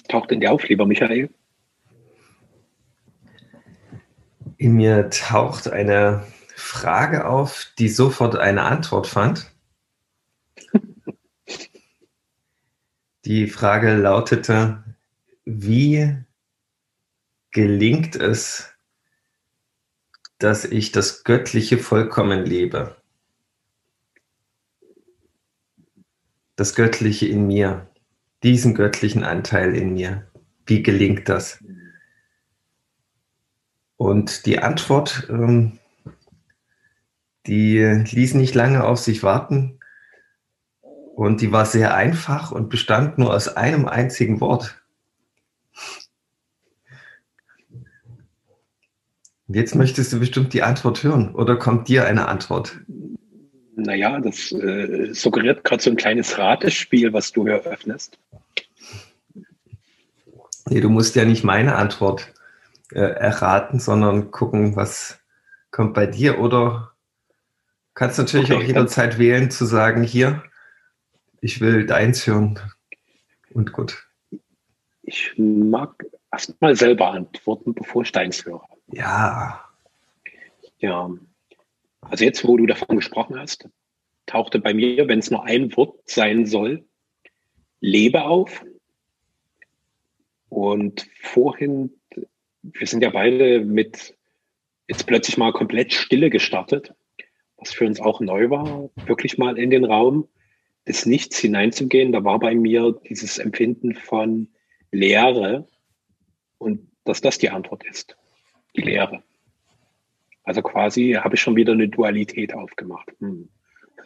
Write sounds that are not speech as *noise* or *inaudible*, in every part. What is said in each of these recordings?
Was taucht in dir auf, lieber Michael? In mir taucht eine Frage auf, die sofort eine Antwort fand. *laughs* Die Frage lautete, wie gelingt es, dass ich das Göttliche vollkommen lebe? Das Göttliche in mir, diesen göttlichen Anteil in mir. Wie gelingt das? Und die Antwort, ähm, die ließ nicht lange auf sich warten. Und die war sehr einfach und bestand nur aus einem einzigen Wort. Jetzt möchtest du bestimmt die Antwort hören oder kommt dir eine Antwort? Naja, das äh, suggeriert gerade so ein kleines Ratespiel, was du eröffnest. Nee, du musst ja nicht meine Antwort äh, erraten, sondern gucken, was kommt bei dir. Oder kannst natürlich okay, auch jederzeit wählen, zu sagen, hier, ich will deins hören. Und gut. Ich mag erstmal selber antworten, bevor ich deins höre. Ja. Ja. Also jetzt, wo du davon gesprochen hast, tauchte bei mir, wenn es nur ein Wort sein soll, Lebe auf. Und vorhin, wir sind ja beide mit jetzt plötzlich mal komplett Stille gestartet, was für uns auch neu war, wirklich mal in den Raum des Nichts hineinzugehen, da war bei mir dieses Empfinden von Leere und dass das die Antwort ist, die Leere. Also quasi habe ich schon wieder eine Dualität aufgemacht. Hm.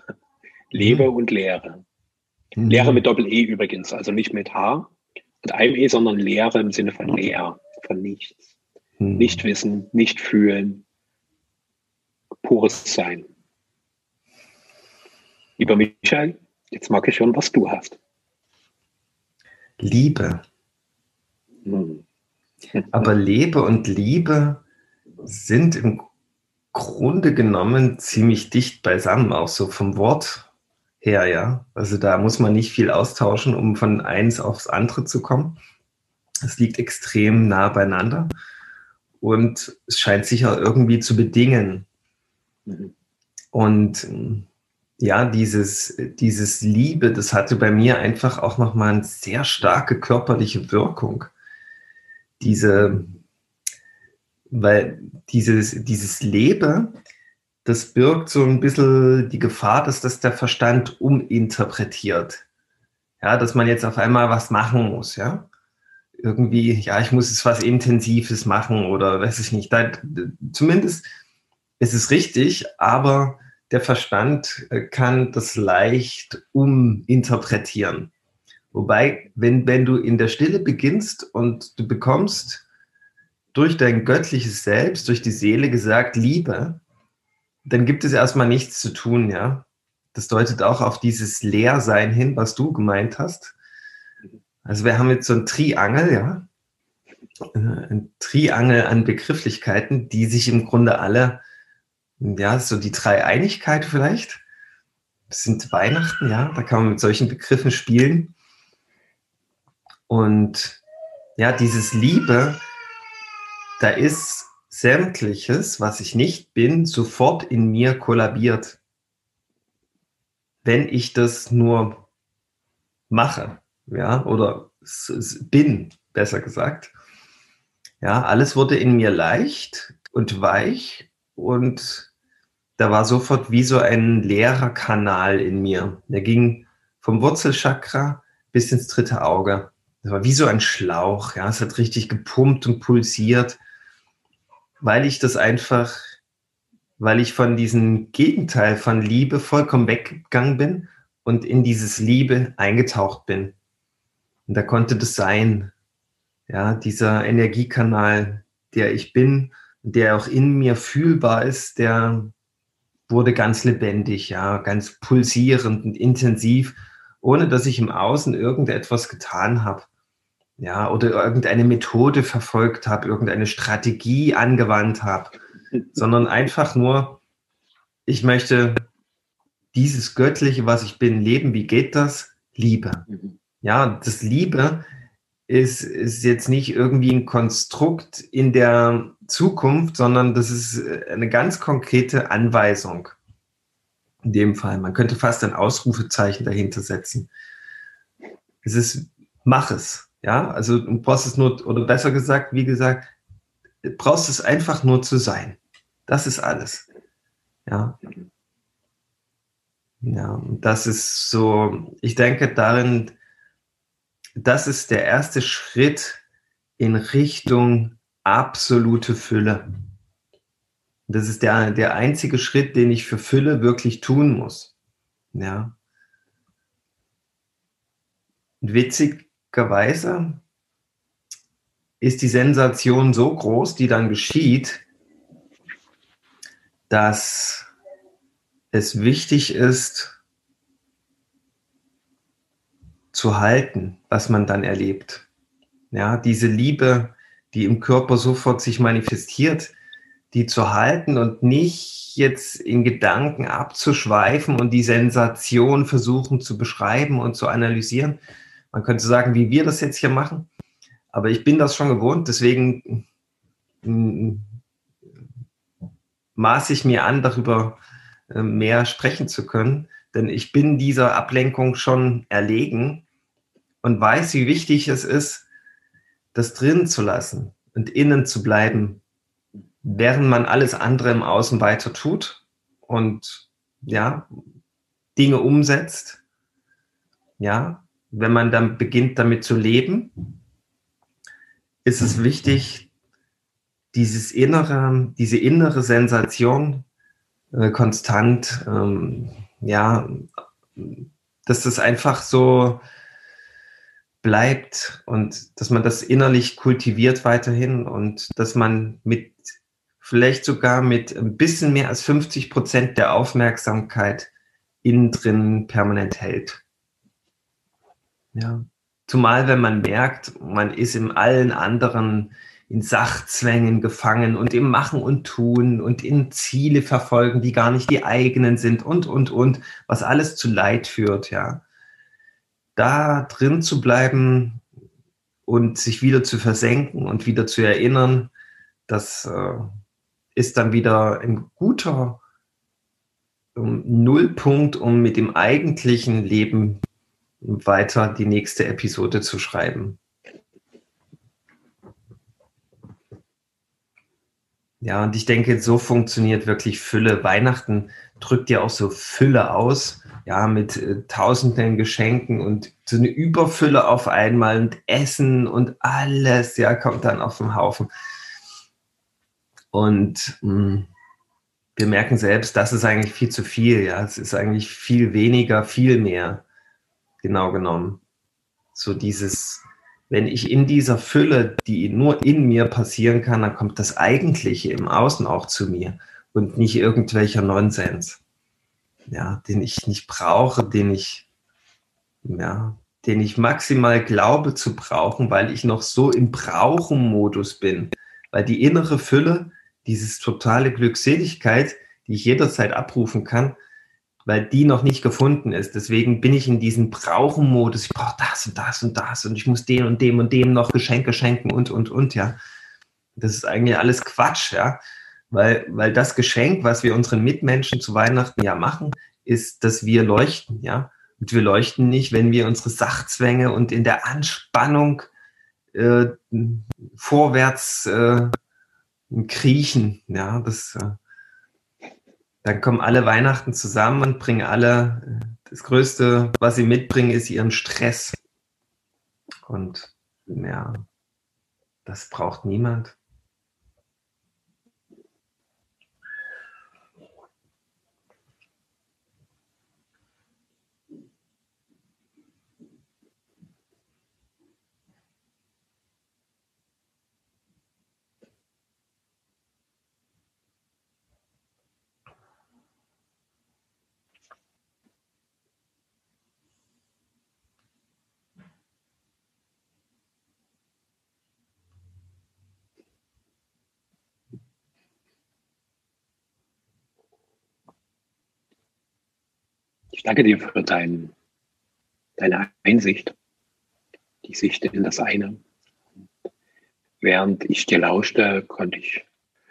*laughs* Lebe mhm. und Leere. Mhm. Leere mit Doppel-E übrigens, also nicht mit H und einem E, sondern Leere im Sinne von leer, von nichts. Mhm. Nicht wissen, nicht fühlen, pures Sein. Lieber Michael, Jetzt mag ich schon, was du hast. Liebe. Hm. Aber Lebe und Liebe sind im Grunde genommen ziemlich dicht beisammen, auch so vom Wort her, ja. Also da muss man nicht viel austauschen, um von eins aufs andere zu kommen. Es liegt extrem nah beieinander und es scheint sich auch irgendwie zu bedingen. Mhm. Und ja, dieses, dieses Liebe, das hatte bei mir einfach auch nochmal eine sehr starke körperliche Wirkung. Diese, weil dieses, dieses Lebe, das birgt so ein bisschen die Gefahr, dass das der Verstand uminterpretiert. Ja, dass man jetzt auf einmal was machen muss, ja. Irgendwie, ja, ich muss jetzt was Intensives machen oder weiß ich nicht. Da, zumindest ist es richtig, aber der Verstand äh, kann das leicht uminterpretieren. Wobei, wenn, wenn du in der Stille beginnst und du bekommst durch dein göttliches Selbst, durch die Seele gesagt, Liebe, dann gibt es erstmal nichts zu tun, ja. Das deutet auch auf dieses Leersein hin, was du gemeint hast. Also wir haben jetzt so ein Triangel, ja. Äh, ein Triangel an Begrifflichkeiten, die sich im Grunde alle ja, so die Dreieinigkeit vielleicht. Das sind Weihnachten, ja, da kann man mit solchen Begriffen spielen. Und ja, dieses Liebe, da ist sämtliches, was ich nicht bin, sofort in mir kollabiert. Wenn ich das nur mache, ja, oder bin, besser gesagt. Ja, alles wurde in mir leicht und weich und da war sofort wie so ein leerer Kanal in mir. Der ging vom Wurzelchakra bis ins dritte Auge. Das war wie so ein Schlauch. Ja, es hat richtig gepumpt und pulsiert, weil ich das einfach, weil ich von diesem Gegenteil von Liebe vollkommen weggegangen bin und in dieses Liebe eingetaucht bin. Und da konnte das sein. Ja, dieser Energiekanal, der ich bin, der auch in mir fühlbar ist, der wurde ganz lebendig, ja, ganz pulsierend und intensiv, ohne dass ich im Außen irgendetwas getan habe. Ja, oder irgendeine Methode verfolgt habe, irgendeine Strategie angewandt habe, *laughs* sondern einfach nur, ich möchte dieses Göttliche, was ich bin, leben. Wie geht das? Liebe. Mhm. Ja, das Liebe ist, ist jetzt nicht irgendwie ein Konstrukt in der Zukunft, sondern das ist eine ganz konkrete Anweisung. In dem Fall. Man könnte fast ein Ausrufezeichen dahinter setzen. Es ist, mach es. Ja, also du brauchst es nur, oder besser gesagt, wie gesagt, brauchst es einfach nur zu sein. Das ist alles. Ja. Ja, das ist so, ich denke darin, das ist der erste Schritt in Richtung absolute Fülle. Das ist der, der einzige Schritt, den ich für Fülle wirklich tun muss. Ja. Und witzigerweise ist die Sensation so groß, die dann geschieht, dass es wichtig ist, zu halten, was man dann erlebt. Ja, diese Liebe, die im Körper sofort sich manifestiert, die zu halten und nicht jetzt in Gedanken abzuschweifen und die Sensation versuchen zu beschreiben und zu analysieren. Man könnte sagen, wie wir das jetzt hier machen. Aber ich bin das schon gewohnt, deswegen mm, maße ich mir an, darüber äh, mehr sprechen zu können, denn ich bin dieser Ablenkung schon erlegen und weiß, wie wichtig es ist, das drin zu lassen und innen zu bleiben, während man alles andere im Außen weiter tut und ja, Dinge umsetzt. Ja, wenn man dann beginnt damit zu leben, ist es wichtig, dieses innere, diese innere Sensation äh, konstant, ähm, ja, dass das einfach so bleibt und dass man das innerlich kultiviert weiterhin und dass man mit vielleicht sogar mit ein bisschen mehr als 50 Prozent der Aufmerksamkeit innen drin permanent hält. Ja. Zumal wenn man merkt, man ist in allen anderen in Sachzwängen gefangen und im Machen und Tun und in Ziele verfolgen, die gar nicht die eigenen sind und, und, und, was alles zu Leid führt, ja. Da drin zu bleiben und sich wieder zu versenken und wieder zu erinnern, das äh, ist dann wieder ein guter um, Nullpunkt, um mit dem eigentlichen Leben weiter die nächste Episode zu schreiben. Ja, und ich denke, so funktioniert wirklich Fülle. Weihnachten drückt ja auch so Fülle aus, ja, mit äh, tausenden Geschenken und so eine Überfülle auf einmal und Essen und alles, ja, kommt dann auf den Haufen. Und mh, hm, wir merken selbst, das ist eigentlich viel zu viel, ja, es ist eigentlich viel weniger, viel mehr, genau genommen. So dieses wenn ich in dieser Fülle, die nur in mir passieren kann, dann kommt das Eigentliche im Außen auch zu mir und nicht irgendwelcher Nonsens, ja, den ich nicht brauche, den ich, ja, den ich maximal glaube zu brauchen, weil ich noch so im Brauchen-Modus bin, weil die innere Fülle, dieses totale Glückseligkeit, die ich jederzeit abrufen kann, weil die noch nicht gefunden ist. Deswegen bin ich in diesem Brauchen-Modus. Ich brauche das und das und das und ich muss dem und dem und dem noch Geschenke schenken und, und, und, ja. Das ist eigentlich alles Quatsch, ja. Weil, weil das Geschenk, was wir unseren Mitmenschen zu Weihnachten ja machen, ist, dass wir leuchten, ja. Und wir leuchten nicht, wenn wir unsere Sachzwänge und in der Anspannung äh, vorwärts äh, kriechen, ja. Das, äh, dann kommen alle Weihnachten zusammen und bringen alle, das Größte, was sie mitbringen, ist ihren Stress. Und ja, das braucht niemand. Danke dir für dein, deine Einsicht. die Sicht in das eine. Während ich dir lauschte, konnte ich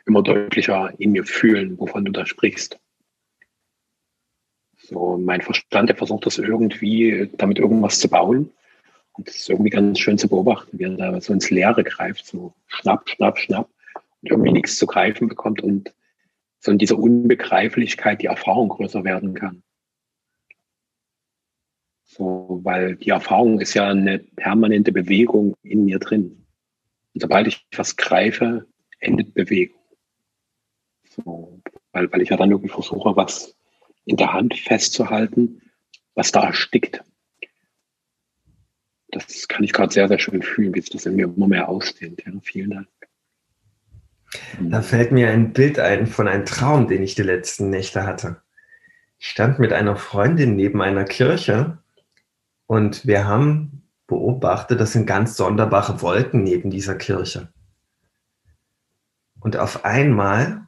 immer deutlicher in mir fühlen, wovon du da sprichst. So, mein Verstand, der versucht das irgendwie, damit irgendwas zu bauen. Und das ist irgendwie ganz schön zu beobachten, wie er da so ins Leere greift, so schnapp, schnapp, schnapp und irgendwie nichts zu greifen bekommt und so in dieser Unbegreiflichkeit die Erfahrung größer werden kann. So, weil die Erfahrung ist ja eine permanente Bewegung in mir drin. Und sobald ich was greife, endet Bewegung. So, weil, weil ich ja dann irgendwie versuche, was in der Hand festzuhalten, was da erstickt. Das kann ich gerade sehr, sehr schön fühlen, wie es das in mir immer mehr ausdehnt. Ja, vielen Dank. Da fällt mir ein Bild ein von einem Traum, den ich die letzten Nächte hatte. Ich stand mit einer Freundin neben einer Kirche und wir haben beobachtet, das sind ganz sonderbare Wolken neben dieser Kirche. Und auf einmal,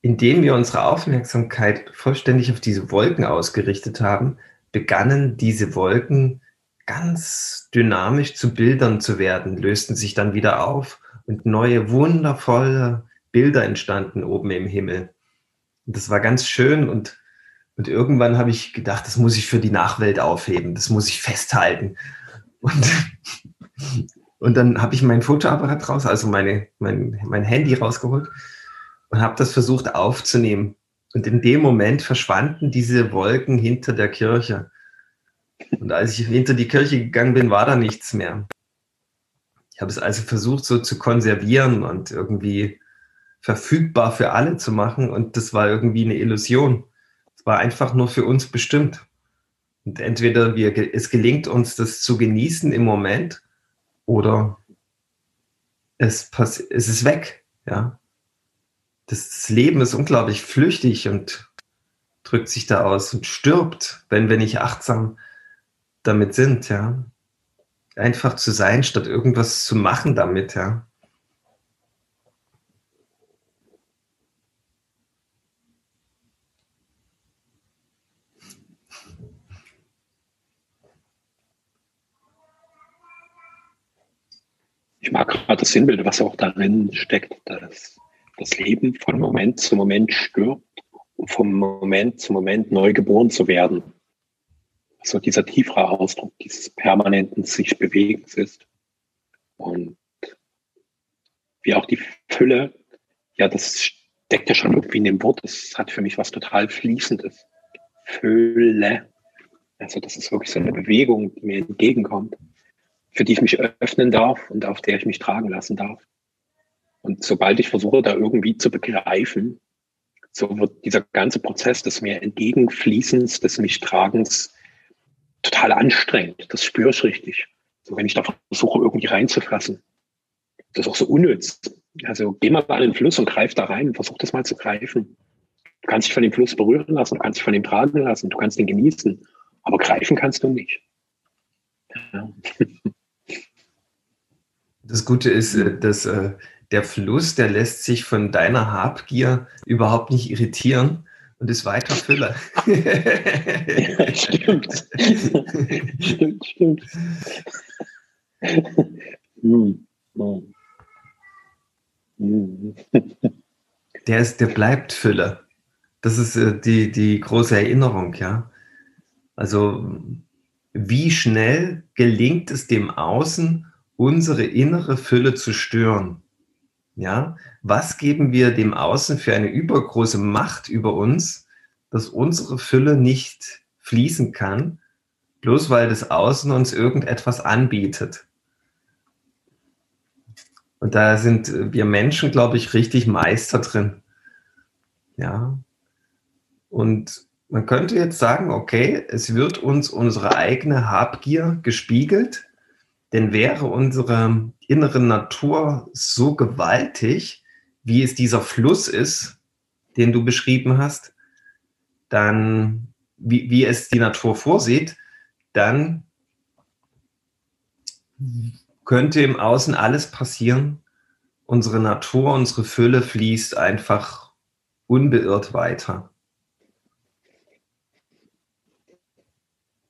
indem wir unsere Aufmerksamkeit vollständig auf diese Wolken ausgerichtet haben, begannen diese Wolken ganz dynamisch zu Bildern zu werden, lösten sich dann wieder auf und neue wundervolle Bilder entstanden oben im Himmel. Und das war ganz schön und, und irgendwann habe ich gedacht, das muss ich für die Nachwelt aufheben, das muss ich festhalten. Und, *laughs* und dann habe ich mein Fotoapparat raus, also meine, mein, mein Handy rausgeholt und habe das versucht aufzunehmen. Und in dem Moment verschwanden diese Wolken hinter der Kirche. Und als ich hinter die Kirche gegangen bin, war da nichts mehr. Ich habe es also versucht, so zu konservieren und irgendwie verfügbar für alle zu machen. Und das war irgendwie eine Illusion. War einfach nur für uns bestimmt. Und entweder wir, es gelingt uns, das zu genießen im Moment oder es, pass, es ist weg. Ja. Das Leben ist unglaublich flüchtig und drückt sich da aus und stirbt, wenn wir nicht achtsam damit sind. Ja einfach zu sein, statt irgendwas zu machen damit, ja. Ich mag gerade das Sinnbild, was auch darin steckt, dass das Leben von Moment zu Moment stirbt, um vom Moment zu Moment neu geboren zu werden so dieser tiefere Ausdruck dieses permanenten sich Bewegens ist. Und wie auch die Fülle, ja, das steckt ja schon irgendwie in dem Wort, das hat für mich was total Fließendes. Fülle. Also das ist wirklich so eine Bewegung, die mir entgegenkommt, für die ich mich öffnen darf und auf der ich mich tragen lassen darf. Und sobald ich versuche, da irgendwie zu begreifen, so wird dieser ganze Prozess des mir entgegenfließens, des mich Tragens total anstrengend. Das spüre ich richtig. So, wenn ich da versuche, irgendwie reinzufressen. Das ist auch so unnütz. Also geh mal an den Fluss und greif da rein und versuch das mal zu greifen. Du kannst dich von dem Fluss berühren lassen, du kannst dich von ihm tragen lassen, du kannst ihn genießen, aber greifen kannst du nicht. Ja. *laughs* Das Gute ist, äh, dass äh, der Fluss, der lässt sich von deiner Habgier überhaupt nicht irritieren und ist weiter Füller. ja, stimmt. stimmt, stimmt. Hm, der, ist, der bleibt Füller. Das ist äh, die, die große Erinnerung, ja. Also, wie schnell gelingt es dem Außen, unsere innere Fülle zu stören? Ja, was geben wir dem Außen für eine übergroße Macht über uns, dass unsere Fülle nicht fließen kann, bloß weil das Außen uns irgendetwas anbietet? Und da sind wir Menschen, glaube ich, richtig Meister drin. Ja. Und man könnte jetzt sagen, okay, es wird uns unsere eigene Habgier gespiegelt, denn wäre unsere innere Natur so gewaltig, wie es dieser Fluss ist, den du beschrieben hast, dann, wie, wie es die Natur vorsieht, dann könnte im Außen alles passieren. Unsere Natur, unsere Fülle fließt einfach unbeirrt weiter.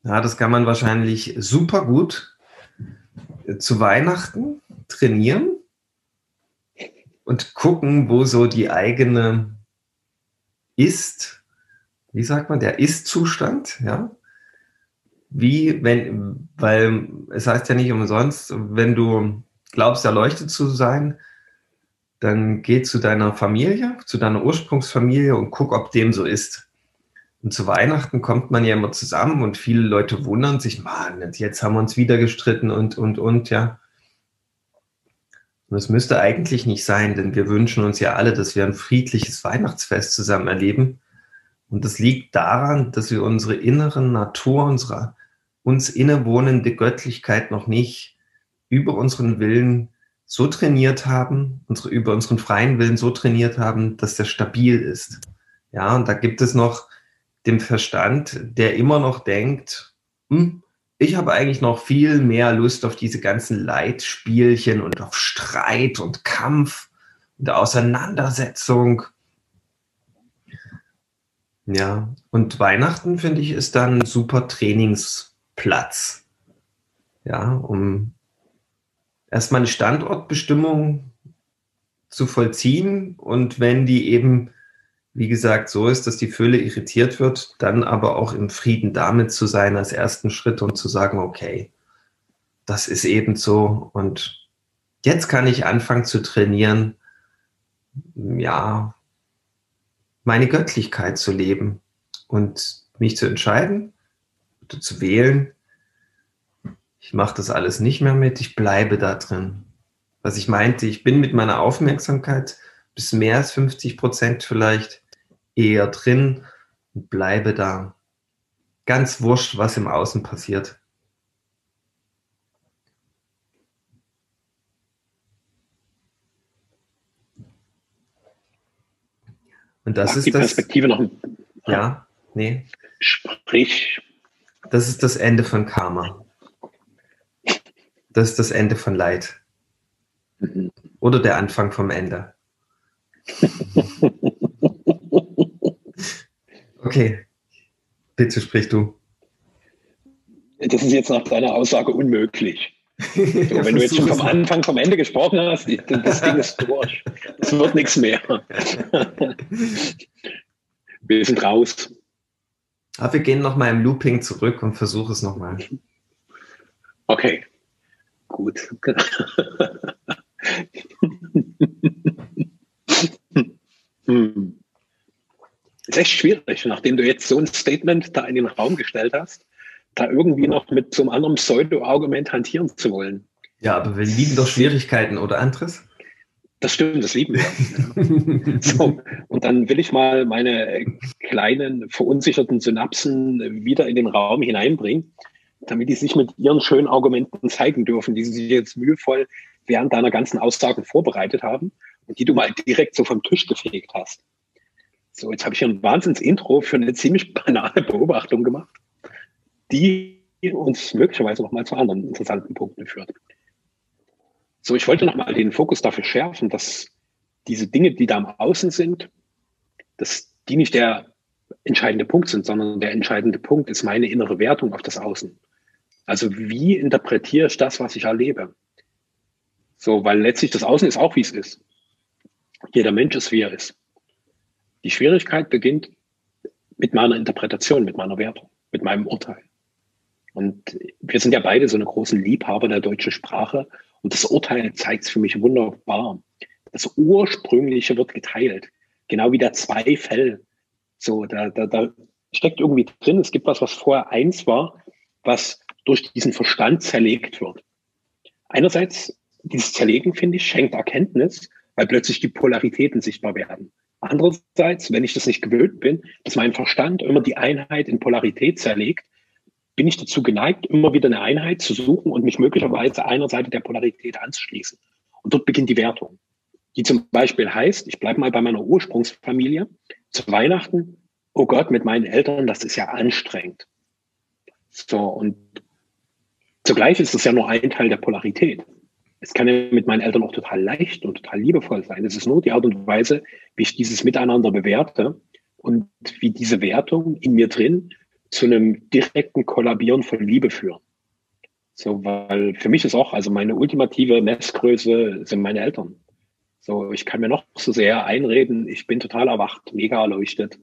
Ja, das kann man wahrscheinlich super gut zu Weihnachten trainieren und gucken, wo so die eigene ist, wie sagt man, der Ist-Zustand, ja. Wie, wenn, weil es heißt ja nicht umsonst, wenn du glaubst, erleuchtet zu sein, dann geh zu deiner Familie, zu deiner Ursprungsfamilie und guck, ob dem so ist. Und zu Weihnachten kommt man ja immer zusammen und viele Leute wundern sich, Mann, jetzt haben wir uns wieder gestritten und, und, und, ja. Und es müsste eigentlich nicht sein, denn wir wünschen uns ja alle, dass wir ein friedliches Weihnachtsfest zusammen erleben. Und das liegt daran, dass wir unsere innere Natur, unsere uns innewohnende Göttlichkeit noch nicht über unseren Willen so trainiert haben, unsere, über unseren freien Willen so trainiert haben, dass der stabil ist. Ja, und da gibt es noch den Verstand, der immer noch denkt, hm, ich habe eigentlich noch viel mehr Lust auf diese ganzen Leitspielchen und auf Streit und Kampf und Auseinandersetzung. Ja, und Weihnachten finde ich ist dann ein super Trainingsplatz. Ja, um erstmal eine Standortbestimmung zu vollziehen und wenn die eben, wie gesagt, so ist, dass die Fülle irritiert wird, dann aber auch im Frieden damit zu sein als ersten Schritt und zu sagen, okay, das ist eben so und jetzt kann ich anfangen zu trainieren, ja, meine Göttlichkeit zu leben und mich zu entscheiden oder zu wählen, ich mache das alles nicht mehr mit, ich bleibe da drin. Was ich meinte, ich bin mit meiner Aufmerksamkeit bis mehr als 50 Prozent vielleicht eher drin und bleibe da. Ganz wurscht, was im Außen passiert. Und das Sag ist die Perspektive das, noch. Ja, nee. Sprich. Das ist das Ende von Karma. Das ist das Ende von Leid. Mhm. Oder der Anfang vom Ende. *laughs* Okay, bitte sprich du. Das ist jetzt nach deiner Aussage unmöglich. *laughs* So, wenn du jetzt schon vom Anfang vom Ende gesprochen hast, das Ding ist durch. Es wird nichts mehr. *laughs* Wir sind raus. Aber wir gehen nochmal im Looping zurück und versuchen es nochmal. Okay. Gut. *laughs* hm. Ist echt schwierig, nachdem du jetzt so ein Statement da in den Raum gestellt hast, da irgendwie noch mit so einem anderen Pseudo-Argument hantieren zu wollen. Ja, aber wir lieben doch Schwierigkeiten, oder Andres? Das stimmt, das lieben wir. *laughs* so, und dann will ich mal meine kleinen verunsicherten Synapsen wieder in den Raum hineinbringen damit die sich mit ihren schönen Argumenten zeigen dürfen, die sie jetzt mühevoll während deiner ganzen Aussagen vorbereitet haben und die du mal direkt so vom Tisch gefegt hast. So, jetzt habe ich hier ein Wahnsinns-Intro für eine ziemlich banale Beobachtung gemacht, die uns möglicherweise noch mal zu anderen interessanten Punkten führt. So, ich wollte noch mal den Fokus dafür schärfen, dass diese Dinge, die da am Außen sind, dass die nicht der entscheidende Punkt sind, sondern der entscheidende Punkt ist meine innere Wertung auf das Außen. Also wie interpretiere ich das, was ich erlebe? So, weil letztlich das Außen ist auch, wie es ist. Jeder Mensch ist, wie er ist. Die Schwierigkeit beginnt mit meiner Interpretation, mit meiner Wertung, mit meinem Urteil. Und wir sind ja beide so eine großen Liebhaber der deutschen Sprache. Und das Urteil zeigt es für mich wunderbar. Das Ursprüngliche wird geteilt. Genau wie der Zweifel. So, da, da, da steckt irgendwie drin, es gibt was, was vorher eins war, was durch diesen Verstand zerlegt wird. Einerseits, dieses Zerlegen, finde ich, schenkt Erkenntnis, weil plötzlich die Polaritäten sichtbar werden. Andererseits, wenn ich das nicht gewöhnt bin, dass mein Verstand immer die Einheit in Polarität zerlegt, bin ich dazu geneigt, immer wieder eine Einheit zu suchen und mich möglicherweise einer Seite der Polarität anzuschließen. Und dort beginnt die Wertung, die zum Beispiel heißt, ich bleibe mal bei meiner Ursprungsfamilie, zu Weihnachten, oh Gott, mit meinen Eltern, das ist ja anstrengend. So, und Zugleich ist es ja nur ein Teil der Polarität. Es kann ja mit meinen Eltern auch total leicht und total liebevoll sein. Es ist nur die Art und Weise, wie ich dieses Miteinander bewerte und wie diese Wertung in mir drin zu einem direkten Kollabieren von Liebe führen. So, weil für mich ist auch, also meine ultimative Messgröße sind meine Eltern. So, ich kann mir noch so sehr einreden, ich bin total erwacht, mega erleuchtet.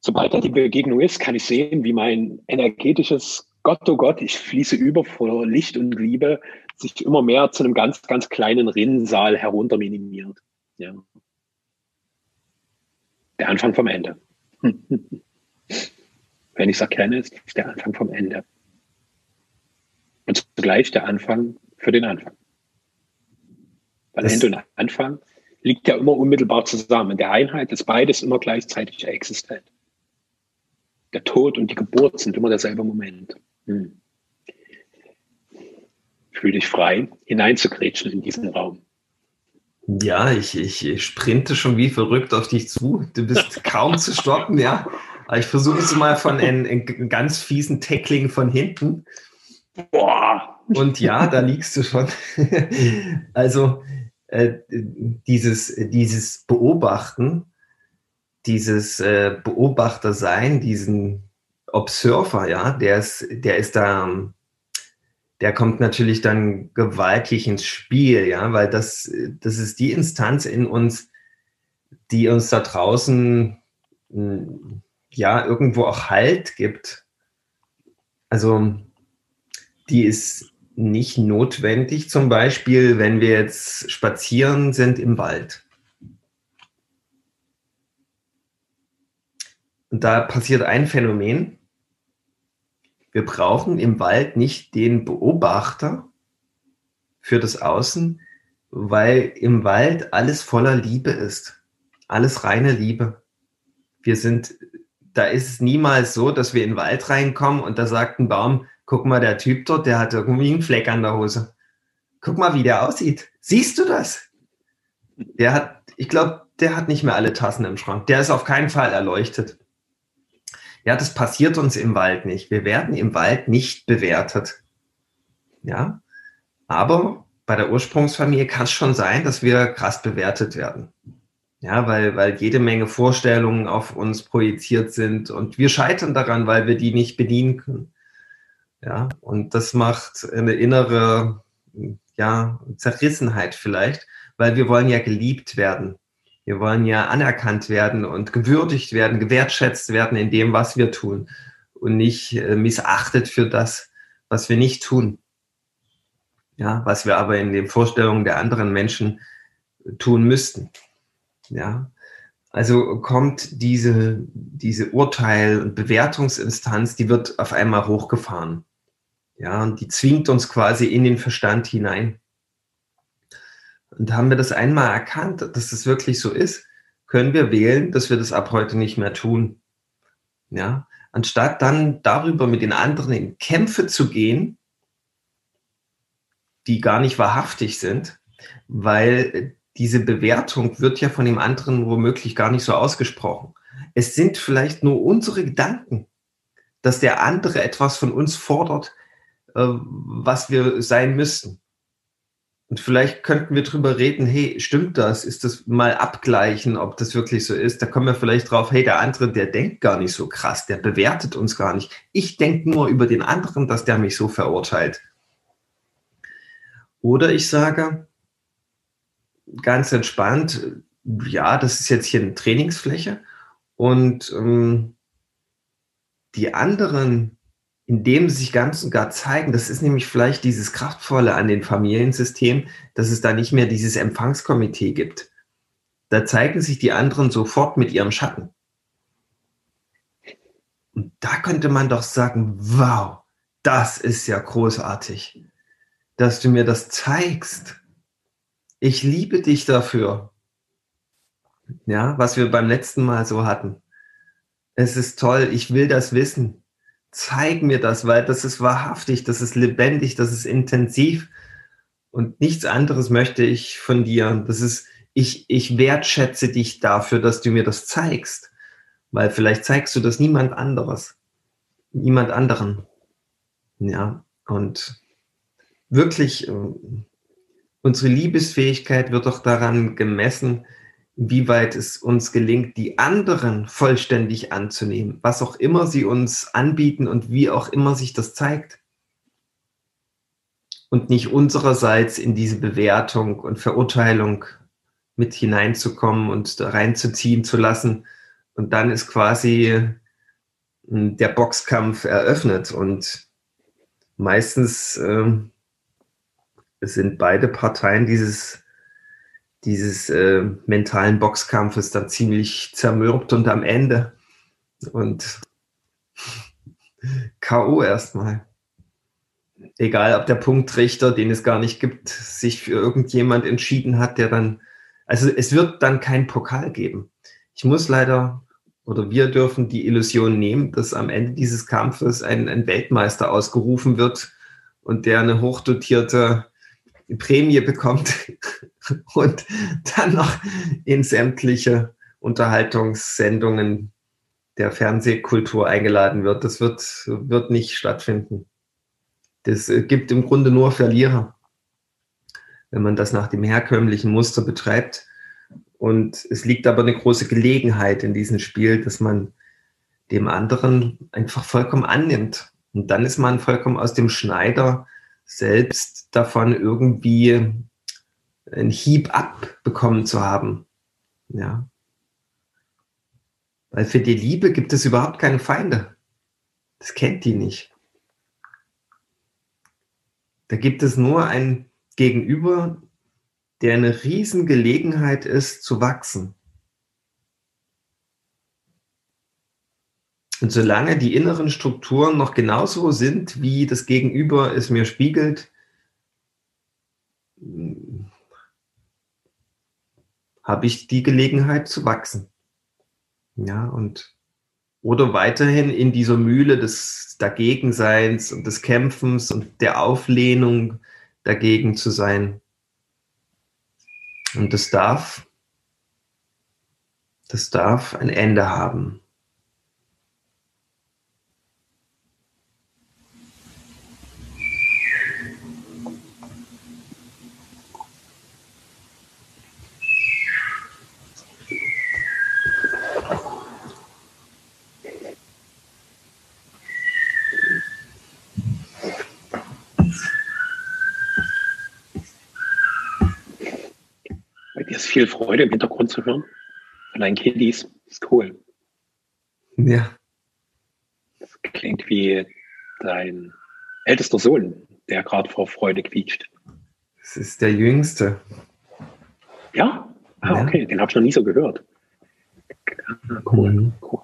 Sobald da die Begegnung ist, kann ich sehen, wie mein energetisches Gott, oh Gott, ich fließe über vor Licht und Liebe, sich immer mehr zu einem ganz, ganz kleinen Rinnensaal herunter minimiert. Ja. Der Anfang vom Ende. *laughs* Wenn ich es erkenne, ist der Anfang vom Ende. Und zugleich der Anfang für den Anfang. Weil das Ende und Anfang liegt ja immer unmittelbar zusammen. In der Einheit ist beides immer gleichzeitig existent. Der Tod und die Geburt sind immer derselbe Moment. Hm. Fühl dich frei, hineinzugrätschen in diesen Raum. Ja, ich, ich sprinte schon wie verrückt auf dich zu. Du bist *laughs* kaum zu stoppen, ja. Aber ich versuche es mal von einem, einem ganz fiesen Tackling von hinten. Boah. Und ja, da liegst du schon. *laughs* also äh, dieses, dieses Beobachten, dieses äh, Beobachtersein, diesen Observer, ja, der ist, der ist da, der kommt natürlich dann gewaltig ins Spiel, ja, weil das, das ist die Instanz in uns, die uns da draußen ja irgendwo auch Halt gibt. Also die ist nicht notwendig, zum Beispiel, wenn wir jetzt spazieren sind im Wald. Und da passiert ein Phänomen. Wir brauchen im Wald nicht den Beobachter für das Außen, weil im Wald alles voller Liebe ist. Alles reine Liebe. Wir sind, da ist es niemals so, dass wir in den Wald reinkommen und da sagt ein Baum, guck mal, der Typ dort, der hat irgendwie einen Fleck an der Hose. Guck mal, wie der aussieht. Siehst du das? Der hat, ich glaube, der hat nicht mehr alle Tassen im Schrank. Der ist auf keinen Fall erleuchtet. Ja, das passiert uns im Wald nicht. Wir werden im Wald nicht bewertet. Ja, aber bei der Ursprungsfamilie kann es schon sein, dass wir krass bewertet werden. Ja, weil, weil jede Menge Vorstellungen auf uns projiziert sind und wir scheitern daran, weil wir die nicht bedienen können. Ja, und das macht eine innere, ja, Zerrissenheit vielleicht, weil wir wollen ja geliebt werden. Wir wollen ja anerkannt werden und gewürdigt werden, gewertschätzt werden in dem, was wir tun und nicht äh, missachtet für das, was wir nicht tun. Ja, was wir aber in den Vorstellungen der anderen Menschen tun müssten. Ja, also kommt diese, diese Urteil- und Bewertungsinstanz, die wird auf einmal hochgefahren. Ja, und die zwingt uns quasi in den Verstand hinein. Und haben wir das einmal erkannt, dass das wirklich so ist, können wir wählen, dass wir das ab heute nicht mehr tun. Ja, anstatt dann darüber mit den anderen in Kämpfe zu gehen, die gar nicht wahrhaftig sind, weil diese Bewertung wird ja von dem anderen womöglich gar nicht so ausgesprochen. Es sind vielleicht nur unsere Gedanken, dass der andere etwas von uns fordert, äh, was wir sein müssten. Und vielleicht könnten wir drüber reden, hey, stimmt das? Ist das mal abgleichen, ob das wirklich so ist? Da kommen wir vielleicht drauf, hey, der andere, der denkt gar nicht so krass, der bewertet uns gar nicht. Ich denke nur über den anderen, dass der mich so verurteilt. Oder ich sage ganz entspannt, ja, das ist jetzt hier eine Trainingsfläche und ähm, die anderen indem sie sich ganz und gar zeigen, das ist nämlich vielleicht dieses Kraftvolle an den Familiensystemen, dass es da nicht mehr dieses Empfangskomitee gibt. Da zeigen sich die anderen sofort mit ihrem Schatten. Und da könnte man doch sagen, wow, das ist ja großartig, dass du mir das zeigst. Ich liebe dich dafür. Ja, was wir beim letzten Mal so hatten. Es ist toll, ich will das wissen zeig mir das, weil das ist wahrhaftig, das ist lebendig, das ist intensiv und nichts anderes möchte ich von dir. Das ist, ich, ich wertschätze dich dafür, dass du mir das zeigst, weil vielleicht zeigst du das niemand anderes, niemand anderen. Ja, und wirklich, äh, unsere Liebesfähigkeit wird doch daran gemessen, wie weit es uns gelingt, die anderen vollständig anzunehmen, was auch immer sie uns anbieten und wie auch immer sich das zeigt. und nicht unsererseits in diese Bewertung und Verurteilung mit hineinzukommen und da reinzuziehen zu lassen. Und dann ist quasi hm, der Boxkampf eröffnet und meistens äh, sind beide Parteien dieses, dieses äh, mentalen Boxkampfes dann ziemlich zermürbt und am Ende und *laughs* K.O. erstmal. Egal, ob der Punktrichter, den es gar nicht gibt, sich für irgendjemand entschieden hat, der dann, also es wird dann kein Pokal geben. Ich muss leider, oder wir dürfen die Illusion nehmen, dass am Ende dieses Kampfes ein, ein Weltmeister ausgerufen wird und der eine hochdotierte Prämie bekommt *laughs* und dann noch in sämtliche Unterhaltungssendungen der Fernsehkultur eingeladen wird. Das wird, wird nicht stattfinden. Das äh, gibt im Grunde nur Verlierer, wenn man das nach dem herkömmlichen Muster betreibt. Und es liegt aber eine große Gelegenheit in diesem Spiel, dass man dem anderen einfach vollkommen annimmt. Und dann ist man vollkommen aus dem Schneider selbst davon irgendwie einen Hieb abbekommen zu haben. Ja. Weil für die Liebe gibt es überhaupt keine Feinde. Das kennt die nicht. Da gibt es nur ein Gegenüber, der eine Riesengelegenheit ist zu wachsen. Und solange die inneren Strukturen noch genauso sind, wie das Gegenüber es mir spiegelt, habe ich die Gelegenheit zu wachsen. Ja, und oder weiterhin in dieser Mühle des Dagegenseins und des Kämpfens und der Auflehnung dagegen zu sein. Und das darf, das darf ein Ende haben. Viel Freude im Hintergrund zu hören. Von deinen Kiddies. Ist cool. Ja. Das klingt wie dein ältester Sohn, der gerade vor Freude quietscht. Das ist der jüngste. Ja? Ah, ja. okay. Den habe ich noch nie so gehört. Cool. Mhm. cool.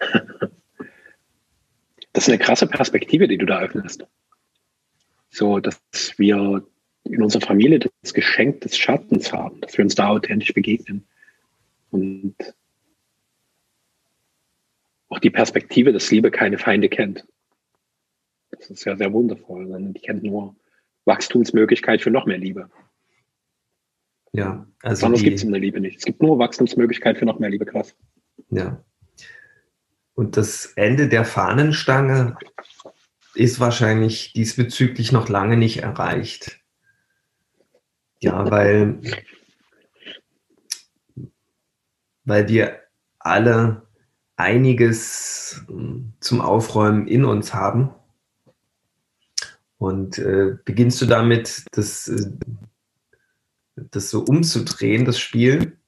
*laughs* Das ist eine krasse Perspektive, die du da öffnest. So, dass wir in unserer Familie das Geschenk des Schattens haben, dass wir uns da authentisch begegnen. Und auch die Perspektive, dass Liebe keine Feinde kennt. Das ist ja sehr wundervoll, sondern die kennt nur Wachstumsmöglichkeit für noch mehr Liebe. Ja, also. Sonst gibt es in der Liebe nicht. Es gibt nur Wachstumsmöglichkeit für noch mehr Liebe, krass. Ja. Und das Ende der Fahnenstange ist wahrscheinlich diesbezüglich noch lange nicht erreicht. Ja, weil, weil wir alle einiges hm, zum Aufräumen in uns haben. Und äh, beginnst du damit, das, äh, das so umzudrehen, das Spiel,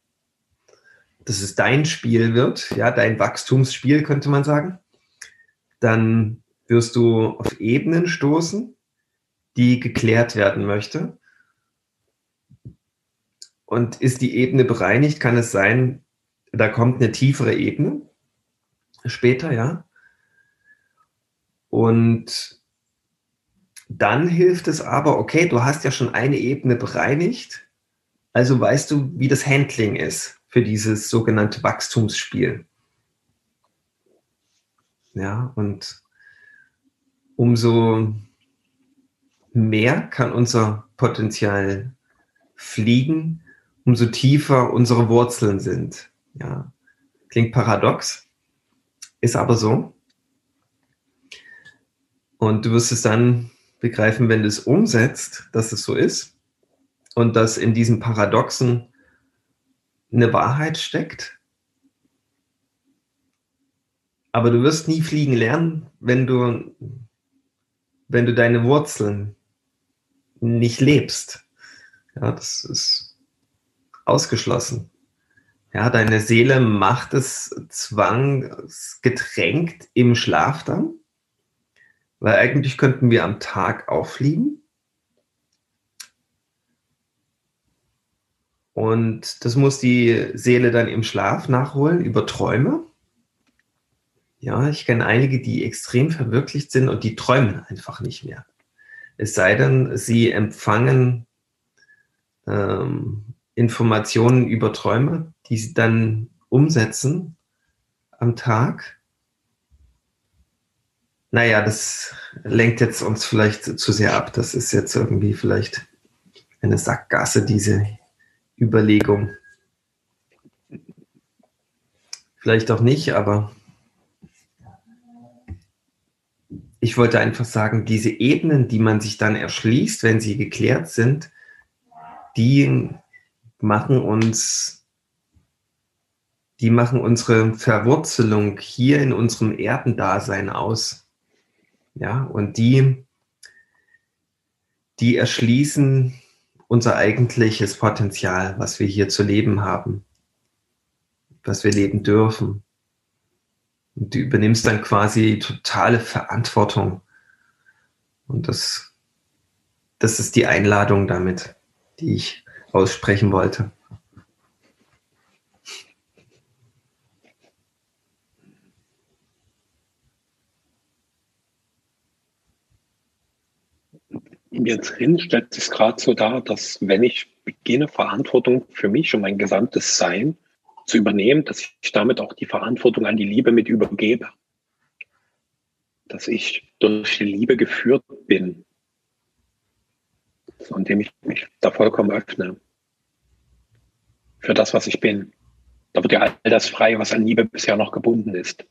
dass es dein Spiel wird, ja, dein Wachstumsspiel, könnte man sagen, dann wirst du auf Ebenen stoßen, die geklärt werden möchte. Und ist die Ebene bereinigt, kann es sein, da kommt eine tiefere Ebene später, ja. Und dann hilft es aber, okay, du hast ja schon eine Ebene bereinigt, also weißt du, wie das Handling ist für dieses sogenannte Wachstumsspiel. Ja, und umso mehr kann unser Potenzial fliegen, umso tiefer unsere Wurzeln sind. Ja, klingt paradox, ist aber so. Und du wirst es dann begreifen, wenn du es umsetzt, dass es so ist und dass in diesem Paradoxen eine Wahrheit steckt. Aber du wirst nie fliegen lernen, wenn du, wenn du deine Wurzeln nicht lebst. Ja, das ist ausgeschlossen. Ja, deine Seele macht es zwangsgetränkt im Schlaf dann, weil eigentlich könnten wir am Tag auffliegen. Und das muss die Seele dann im Schlaf nachholen über Träume. Ja, ich kenne einige, die extrem verwirklicht sind und die träumen einfach nicht mehr. Es sei denn, sie empfangen ähm, Informationen über Träume, die sie dann umsetzen am Tag. Naja, das lenkt jetzt uns vielleicht zu sehr ab. Das ist jetzt irgendwie vielleicht eine Sackgasse, diese Überlegung. Vielleicht auch nicht, aber ich wollte einfach sagen, diese Ebenen, die man sich dann erschließt, wenn sie geklärt sind, die machen uns, die machen unsere Verwurzelung hier in unserem Erdendasein aus. Ja, und die, die erschließen unser eigentliches Potenzial, was wir hier zu leben haben, was wir leben dürfen. Und du übernimmst dann quasi totale Verantwortung. Und das, das ist die Einladung damit, die ich aussprechen wollte. Mir drin stellt sich gerade so dar, dass wenn ich beginne, Verantwortung für mich und mein gesamtes Sein zu übernehmen, dass ich damit auch die Verantwortung an die Liebe mit übergebe. Dass ich durch die Liebe geführt bin. So, indem ich mich da vollkommen öffne. Für das, was ich bin. Da wird ja all das frei, was an Liebe bisher noch gebunden ist.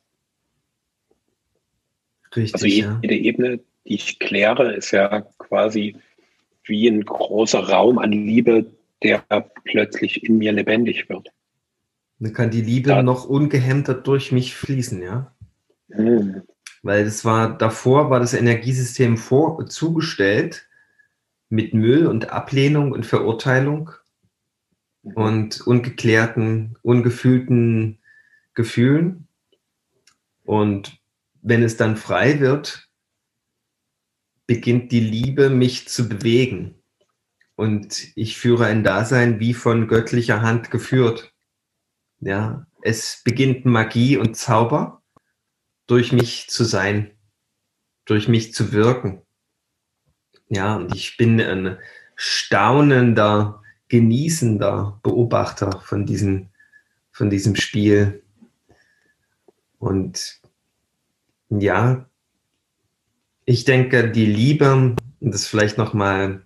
Richtig, also jede ja. Ebene, die ich kläre, ist ja quasi wie ein großer Raum an Liebe, der plötzlich in mir lebendig wird. Dann kann die Liebe ja. noch ungehemmter durch mich fließen, ja? Mhm. Weil das war, davor war das Energiesystem vor, zugestellt mit Müll und Ablehnung und Verurteilung mhm. und ungeklärten, ungefühlten Gefühlen. Und wenn es dann frei wird, beginnt die Liebe mich zu bewegen. Und ich führe ein Dasein wie von göttlicher Hand geführt. Ja, es beginnt Magie und Zauber durch mich zu sein, durch mich zu wirken. Ja, und ich bin ein staunender, genießender Beobachter von diesem, von diesem Spiel. Und ja, ich denke, die Liebe, das vielleicht nochmal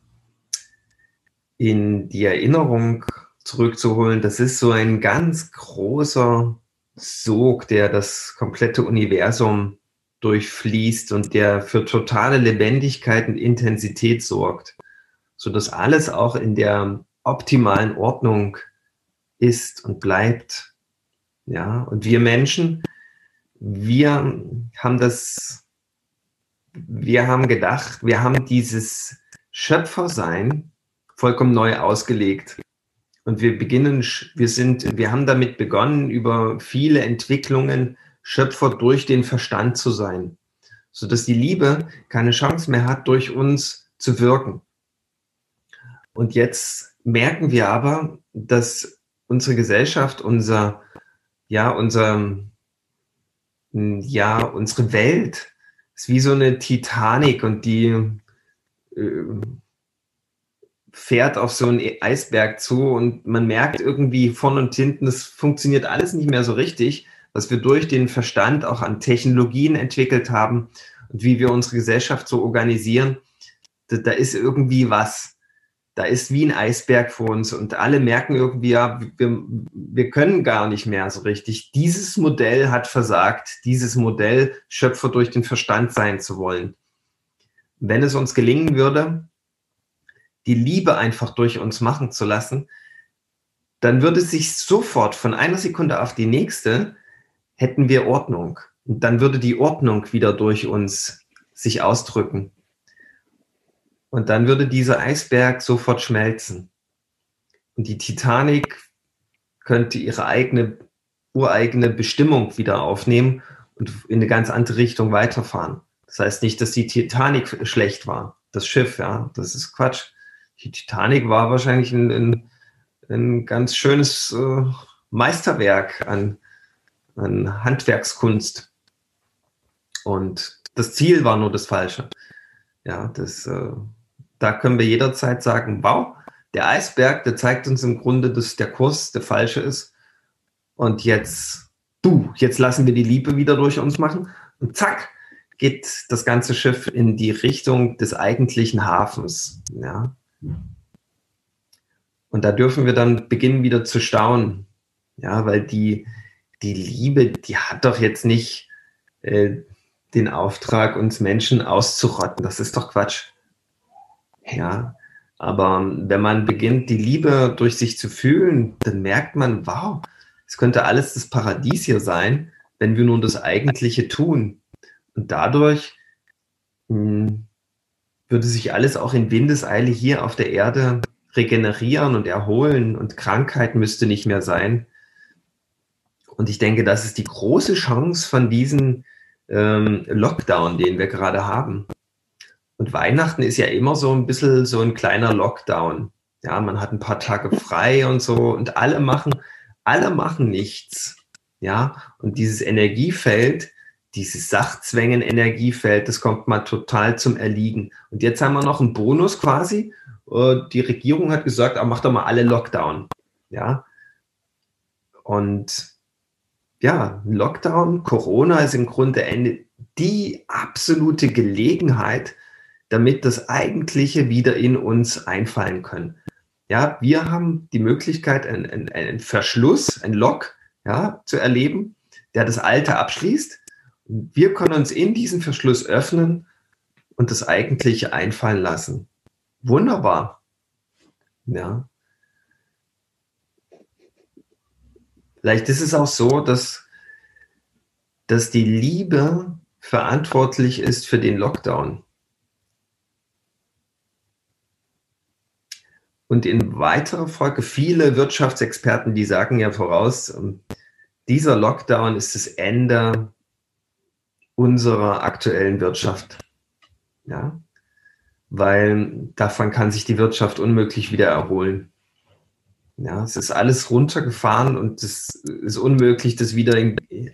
in die Erinnerung zurückzuholen, das ist so ein ganz großer Sog, der das komplette Universum durchfließt und der für totale Lebendigkeit und Intensität sorgt, so dass alles auch in der optimalen Ordnung ist und bleibt. Ja, und wir Menschen, wir haben das, wir haben gedacht, wir haben dieses Schöpfersein vollkommen neu ausgelegt. Und wir beginnen, wir sind, wir haben damit begonnen, über viele Entwicklungen Schöpfer durch den Verstand zu sein, so dass die Liebe keine Chance mehr hat, durch uns zu wirken. Und jetzt merken wir aber, dass unsere Gesellschaft, unser, ja, unser, ja, unsere Welt ist wie so eine Titanic und die äh, fährt auf so einen Eisberg zu und man merkt irgendwie von und hinten, es funktioniert alles nicht mehr so richtig, was wir durch den Verstand auch an Technologien entwickelt haben und wie wir unsere Gesellschaft so organisieren. Da, da ist irgendwie was. Da ist wie ein Eisberg vor uns und alle merken irgendwie, ja, wir, wir können gar nicht mehr so richtig. Dieses Modell hat versagt, dieses Modell Schöpfer durch den Verstand sein zu wollen. Wenn es uns gelingen würde, die Liebe einfach durch uns machen zu lassen, dann würde sich sofort von einer Sekunde auf die nächste hätten wir Ordnung. Und dann würde die Ordnung wieder durch uns sich ausdrücken. Und dann würde dieser Eisberg sofort schmelzen. Und die Titanic könnte ihre eigene, ureigene Bestimmung wieder aufnehmen und in eine ganz andere Richtung weiterfahren. Das heißt nicht, dass die Titanic schlecht war, das Schiff, ja, das ist Quatsch. Die Titanic war wahrscheinlich ein, ein, ein ganz schönes äh, Meisterwerk an, an Handwerkskunst. Und das Ziel war nur das Falsche. Ja, das, äh, da können wir jederzeit sagen, wow, der Eisberg, der zeigt uns im Grunde, dass der Kurs der falsche ist. Und jetzt, du, jetzt lassen wir die Liebe wieder durch uns machen. Und zack, geht das ganze Schiff in die Richtung des eigentlichen Hafens. Ja. Und da dürfen wir dann beginnen wieder zu staunen. Ja, weil die, die Liebe, die hat doch jetzt nicht äh, den Auftrag, uns Menschen auszurotten. Das ist doch Quatsch. Ja, aber wenn man beginnt, die Liebe durch sich zu fühlen, dann merkt man, wow, es könnte alles das Paradies hier sein, wenn wir nun das Eigentliche tun. Und dadurch mh, hm, würde sich alles auch in Windeseile hier auf der Erde regenerieren und erholen und Krankheit müsste nicht mehr sein. Und ich denke, das ist die große Chance von diesem ähm, Lockdown, den wir gerade haben. Und Weihnachten ist ja immer so ein bisschen so ein kleiner Lockdown. Ja, man hat ein paar Tage frei und so und alle machen, alle machen nichts. Ja, und dieses Energiefeld, dieses Sachzwängen-Energiefeld, das kommt mal total zum Erliegen. Und jetzt haben wir noch einen Bonus quasi. Äh, die Regierung hat gesagt, ah, mach doch mal alle Lockdown. Ja. Und ja, Lockdown, Corona ist im Grunde die absolute Gelegenheit, damit das Eigentliche wieder in uns einfallen können. Ja, wir haben die Möglichkeit, einen, einen, einen Verschluss, ein Lock, ja, zu erleben, der das Alte abschließt. Wir können uns in diesen Verschluss öffnen und das Eigentliche einfallen lassen. Wunderbar. Ja. Vielleicht ist es auch so, dass, dass die Liebe verantwortlich ist für den Lockdown. Und in weiterer Folge viele Wirtschaftsexperten, die sagen ja voraus, ähm, dieser Lockdown ist das Ende unserer aktuellen Wirtschaft. Ja, weil davon kann sich die Wirtschaft unmöglich wieder erholen. Ja, es ist alles runtergefahren und es ist unmöglich, das wieder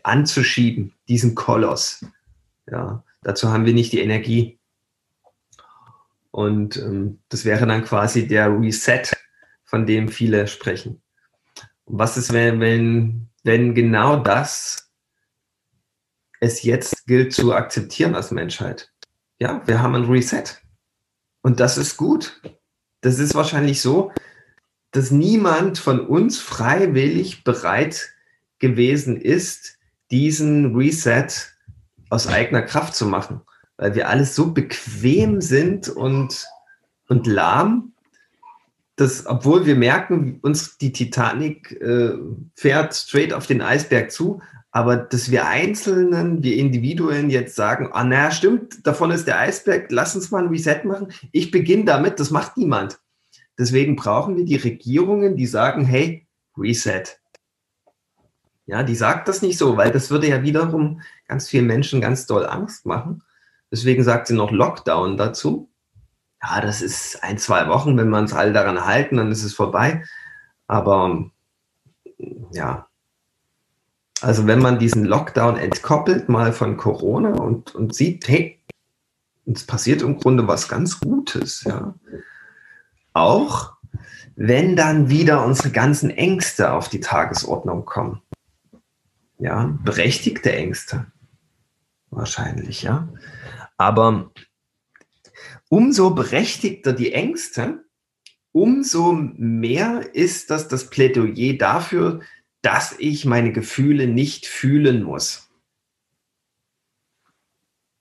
anzuschieben, diesen Koloss. Ja, dazu haben wir nicht die Energie. Und ähm, das wäre dann quasi der Reset, von dem viele sprechen. Und was ist, wenn, wenn, wenn genau das es jetzt gilt zu akzeptieren als Menschheit? Ja, wir haben ein Reset. Und das ist gut. Das ist wahrscheinlich so, dass niemand von uns freiwillig bereit gewesen ist, diesen Reset aus eigener Kraft zu machen weil wir alles so bequem sind und, und lahm, dass, obwohl wir merken, uns die Titanic äh, fährt straight auf den Eisberg zu, aber dass wir Einzelnen, wir Individuen jetzt sagen, ah, naja, stimmt, davon ist der Eisberg, lass uns mal ein Reset machen. Ich beginne damit, das macht niemand. Deswegen brauchen wir die Regierungen, die sagen, hey, Reset. Ja, die sagt das nicht so, weil das würde ja wiederum ganz vielen Menschen ganz doll Angst machen. Deswegen sagt sie noch Lockdown dazu. Ja, das ist ein, zwei Wochen, wenn wir uns alle daran halten, dann ist es vorbei. Aber ja, also wenn man diesen Lockdown entkoppelt mal von Corona und, und sieht, hey, es passiert im Grunde was ganz Gutes, ja. Auch wenn dann wieder unsere ganzen Ängste auf die Tagesordnung kommen. Ja, berechtigte Ängste. Wahrscheinlich, ja. Aber umso berechtigter die Ängste, umso mehr ist das das Plädoyer dafür, dass ich meine Gefühle nicht fühlen muss.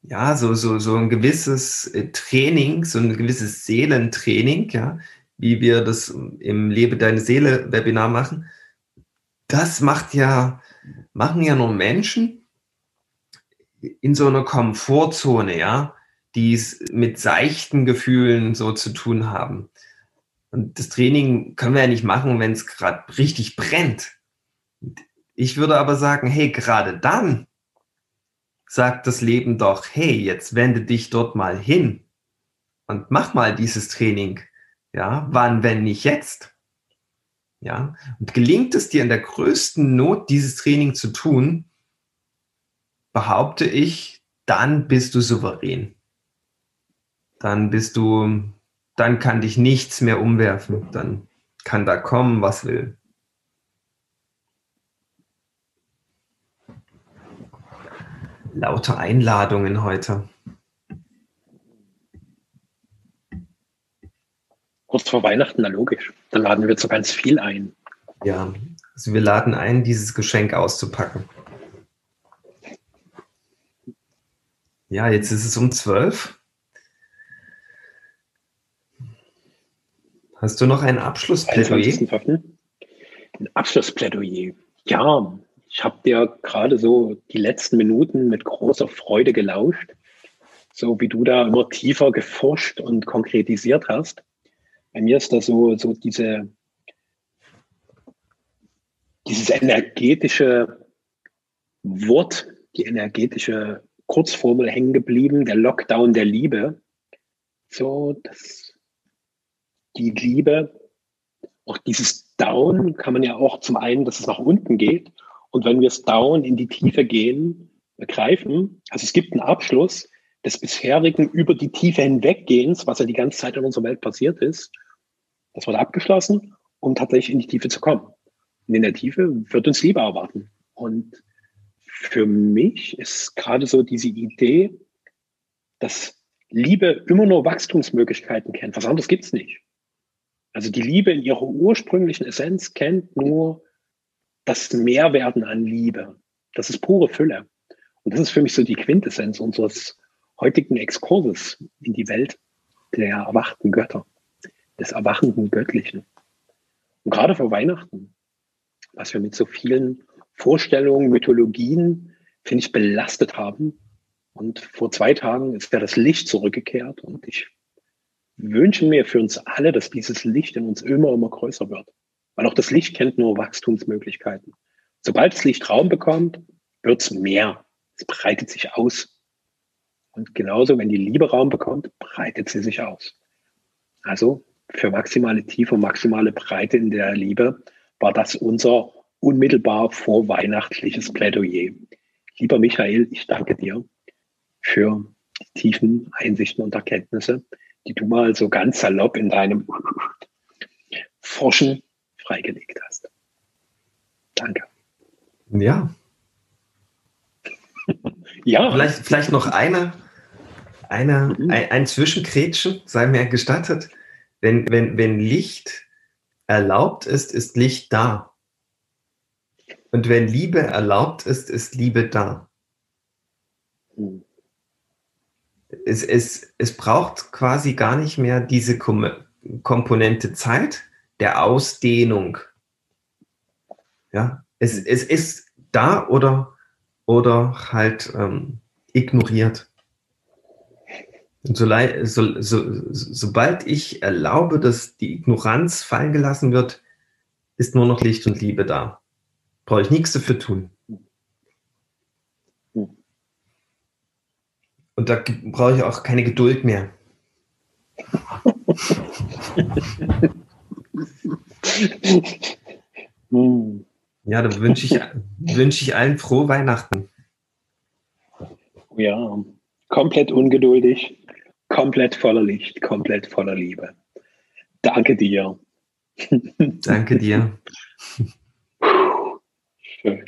Ja, so, so, so ein gewisses äh, Training, so ein gewisses Seelentraining, ja, wie wir das im Lebe deine Seele Webinar machen, das macht ja, machen ja nur Menschen, in so einer Komfortzone, ja, die es mit seichten Gefühlen so zu tun haben. Und das Training können wir ja nicht machen, wenn es gerade richtig brennt. Ich würde aber sagen, hey, gerade dann sagt das Leben doch, hey, jetzt wende dich dort mal hin und mach mal dieses Training. Ja, wann, wenn nicht jetzt? Ja, und gelingt es dir in der größten Not, dieses Training zu tun, behaupte ich, dann bist du souverän. Dann bist du, dann kann dich nichts mehr umwerfen. Dann kann da kommen, was will. Lauter Einladungen heute. Kurz vor Weihnachten, na logisch. Dann laden wir zu ganz viel ein. Ja, also wir laden ein, dieses Geschenk auszupacken. Ja, jetzt ist es um zwölf. Hast du noch ein Abschlussplädoyer? Ein Abschlussplädoyer. Ja, ich habe dir gerade so die letzten Minuten mit großer Freude gelauscht, so wie du da immer tiefer geforscht und konkretisiert hast. Bei mir ist da so, so diese, dieses energetische Wort, die energetische Kurzformel hängen geblieben, der Lockdown der Liebe. So, dass die Liebe, auch dieses Down kann man ja auch zum einen, dass es nach unten geht. Und wenn wir es Down in die Tiefe gehen, begreifen, also es gibt einen Abschluss des bisherigen über die Tiefe hinweggehens, was ja die ganze Zeit in unserer Welt passiert ist. Das wird abgeschlossen, um tatsächlich in die Tiefe zu kommen. Und in der Tiefe wird uns Liebe erwarten. Und für mich ist gerade so diese Idee, dass Liebe immer nur Wachstumsmöglichkeiten kennt. Was anderes gibt's nicht. Also die Liebe in ihrer ursprünglichen Essenz kennt nur das Mehrwerden an Liebe. Das ist pure Fülle. Und das ist für mich so die Quintessenz unseres heutigen Exkurses in die Welt der erwachten Götter, des erwachenden Göttlichen. Und gerade vor Weihnachten, was wir mit so vielen Vorstellungen, Mythologien, finde ich, belastet haben. Und vor zwei Tagen ist ja das Licht zurückgekehrt und ich wünsche mir für uns alle, dass dieses Licht in uns immer, immer größer wird. Weil auch das Licht kennt nur Wachstumsmöglichkeiten. Sobald das Licht Raum bekommt, wird es mehr. Es breitet sich aus. Und genauso, wenn die Liebe Raum bekommt, breitet sie sich aus. Also für maximale Tiefe und maximale Breite in der Liebe war das unser unmittelbar vor weihnachtliches Plädoyer. Lieber Michael, ich danke dir für die tiefen Einsichten und Erkenntnisse, die du mal so ganz salopp in deinem Forschen freigelegt hast. Danke. Ja. *laughs* ja. Vielleicht, vielleicht noch eine, eine, mhm. ein, ein Zwischengrätschen, sei mir gestattet. Wenn, wenn, wenn Licht erlaubt ist, ist Licht da. Und wenn Liebe erlaubt ist, ist Liebe da. Hm. Es, es, es braucht quasi gar nicht mehr diese Kom Komponente Zeit der Ausdehnung. Ja, es, es ist da oder, oder halt ähm, ignoriert. Und so, so, so, sobald ich erlaube, dass die Ignoranz fallen gelassen wird, ist nur noch Licht und Liebe da. Brauche ich nichts dafür tun. Und da brauche ich auch keine Geduld mehr. *laughs* ja, da wünsche ich, wünsche ich allen frohe Weihnachten. Ja, komplett ungeduldig, komplett voller Licht, komplett voller Liebe. Danke dir. Danke dir. Schön.